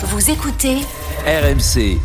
Vous écoutez RMC.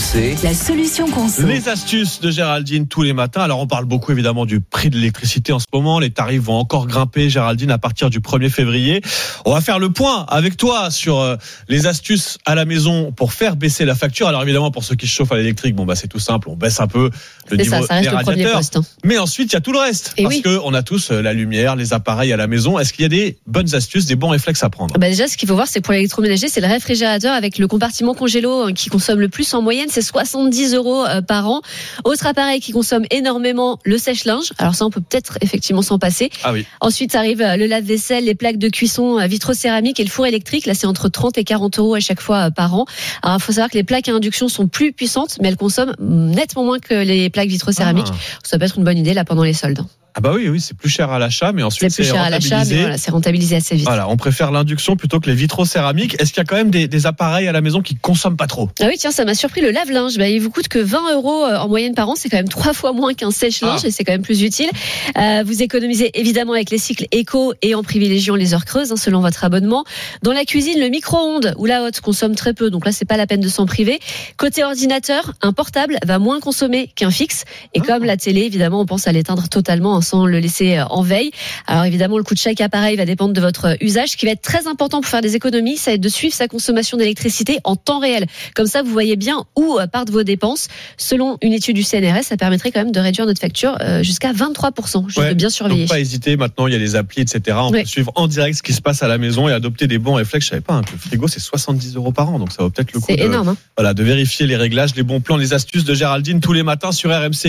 RMC. la solution conso. Les astuces de Géraldine tous les matins. Alors on parle beaucoup évidemment du prix de l'électricité en ce moment. Les tarifs vont encore grimper, Géraldine, à partir du 1er février. On va faire le point avec toi sur euh, les astuces à la maison pour faire baisser la facture. Alors évidemment pour ceux qui se chauffent à l'électrique, bon bah c'est tout simple, on baisse un peu le niveau ça, ça reste des le radiateurs. poste. hein. Mais ensuite il y a tout le reste Et parce oui. que on a tous euh, la lumière, les appareils à la maison. Est-ce qu'il y a des bonnes astuces, des bons réflexes à prendre? Bah déjà, ce qu'il faut voir, c'est pour l'électroménager, c'est le réfrigérateur avec le compartiment congélo hein, qui consomme le plus en moyenne, c'est 70 euros euh, par an. Autre appareil qui consomme énormément, le sèche-linge. Alors ça, on peut peut-être effectivement s'en passer. Ah oui. Ensuite arrive euh, le lave-vaisselle, les plaques de cuisson euh, vitrocéramique et le four électrique. Là, c'est entre 30 et 40 euros à chaque fois par an. Alors, il faut savoir que les plaques à induction sont plus puissantes, mais elles consomment nettement moins que les plaques vitrocéramiques. Ah. Ça peut être une bonne idée là pendant les soldes. Ah bah oui, oui, c'est plus cher à l'achat, mais C'est ensuite plus cher à l'achat, mais rentabilisé. voilà, c'est rentabilisé assez vite. Voilà, on préfère l'induction plutôt que les vitraux céramiques. Est-ce qu'il y a quand même des, des appareils à la maison qui consomment pas trop? Ah oui, tiens, ça m'a surpris. Le lave-linge, bah, il vous coûte que 20 euros euh, en moyenne par an. C'est quand même trois fois moins qu'un sèche-linge Ah. et c'est quand même plus utile. Euh, vous économisez évidemment avec les cycles éco et en privilégiant les heures creuses, hein, selon votre abonnement. Dans la cuisine, le micro-ondes ou la haute consomme très peu. Donc là, c'est pas la peine de s'en priver. Côté ordinateur, un portable va moins consommer qu'un fixe. Et Ah. comme la télé, évidemment, on pense à l'éteindre totalement hein, sans le laisser euh, en veille. Alors évidemment, le coût de chaque appareil va dépendre de votre euh, usage. Ce qui va être très important pour faire des économies, ça va être de suivre sa consommation d'électricité en temps réel. Comme ça, vous voyez bien où euh, partent vos dépenses. Selon une étude du CNRS, ça permettrait quand même de réduire notre facture jusqu'à 23%. Juste Ouais, de bien Donc surveiller. pas hésiter, maintenant il y a les applis, etc. On Ouais. peut suivre en direct ce qui se passe à la maison et adopter des bons réflexes. Je savais pas, hein, que le frigo c'est 70 euros par an, donc ça vaut peut-être le coup C'est de, énorme. hein. voilà, de vérifier les réglages, les bons plans, les astuces de Géraldine tous les matins sur RMC.